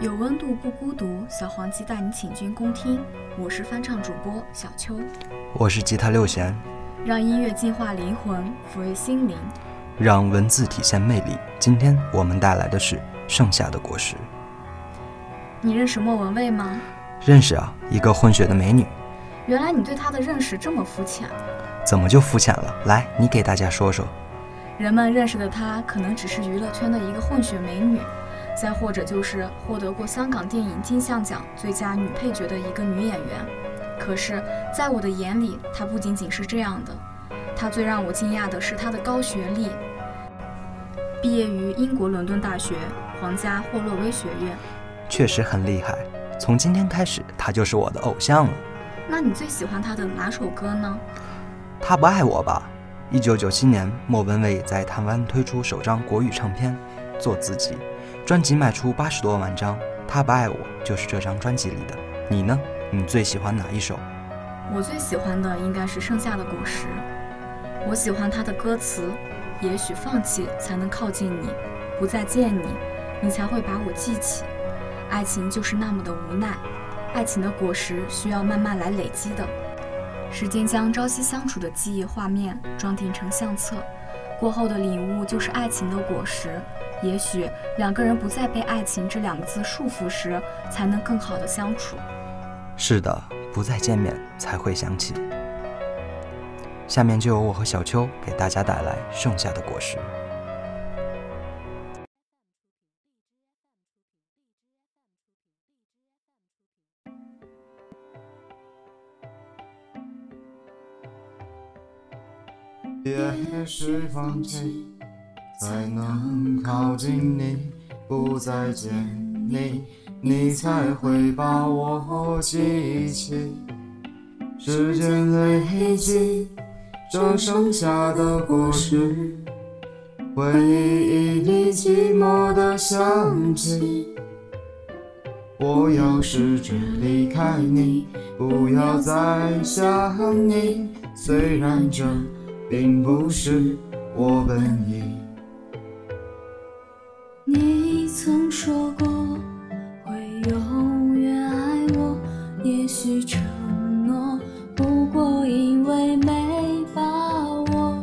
有温度不孤独，小黄鸡带你请君共听。我是翻唱主播小秋，我是吉他六弦，让音乐净化灵魂，抚慰心灵，让文字体现魅力。今天我们带来的是《盛夏的果实》。你认识莫文蔚吗？认识啊，一个混血的美女。原来你对她的认识这么肤浅。怎么就肤浅了？来，你给大家说说。人们认识的她，可能只是娱乐圈的一个混血美女。再或者就是获得过香港电影金像奖最佳女配角的一个女演员，可是，在我的眼里，她不仅仅是这样的。她最让我惊讶的是她的高学历，毕业于英国伦敦大学皇家霍洛威学院，确实很厉害。从今天开始，她就是我的偶像了。那你最喜欢她的哪首歌呢？她不爱我吧？一九九七年，莫文蔚在台湾推出首张国语唱片《做自己》。专辑卖出八十多万张，他不爱我就是这张专辑里的。你呢？你最喜欢哪一首？我最喜欢的应该是《盛夏的果实》。我喜欢它的歌词：也许放弃才能靠近你，不再见你，你才会把我记起。爱情就是那么的无奈，爱情的果实需要慢慢来累积的。时间将朝夕相处的记忆画面装订成相册，过后的领悟就是爱情的果实。也许两个人不再被“爱情”这两个字束缚时，才能更好的相处。是的，不再见面才会想起。下面就由我和小秋给大家带来《剩下的果实》。也许放弃。才能靠近你，不再见你，你才会把我记起。时间累积，这剩下的果实，回忆里寂寞的香气。我要试着离开你，不要再想你，虽然这并不是我本意。曾说过会永远爱我，也许承诺不过因为没把握。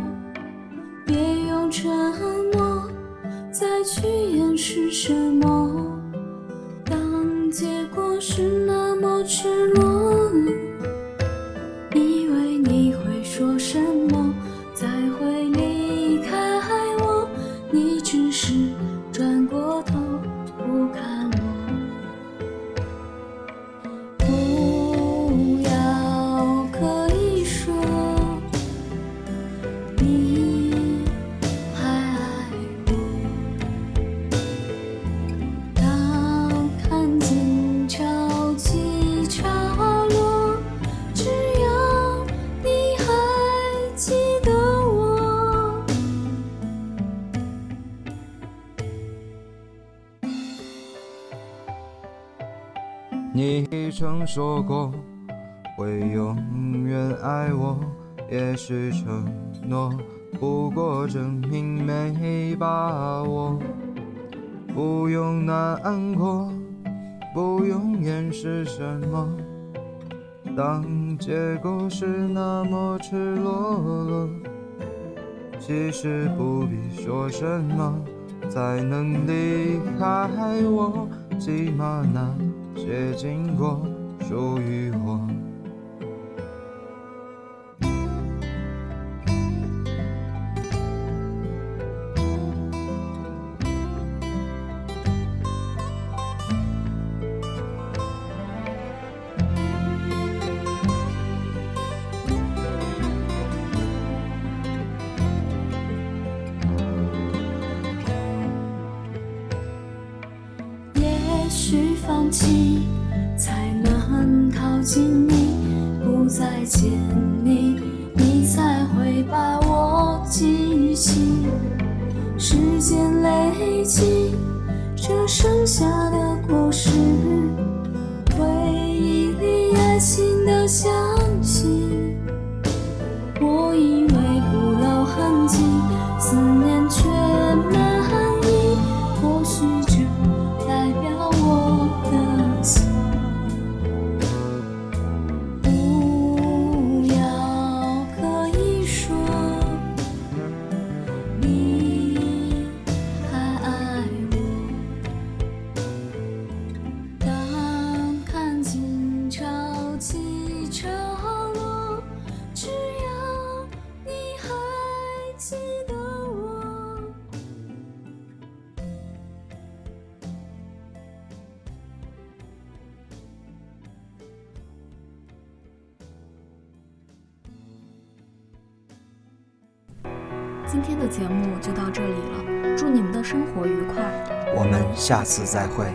别用沉默再去掩饰什么，当结果是那么赤裸，你曾说过会永远爱我，也许承诺不过证明没把握。不用难过，不用掩饰什么，当结果是那么赤裸裸，其实不必说什么才能离开我，起码那。接近过，属于我。放弃才能靠近你，不再见你，你才会把我记起。时间累积，这剩下的果实，回忆里爱情的香气。我以为不露痕迹，思念今天的节目就到这里了，祝你们的生活愉快。我们下次再会。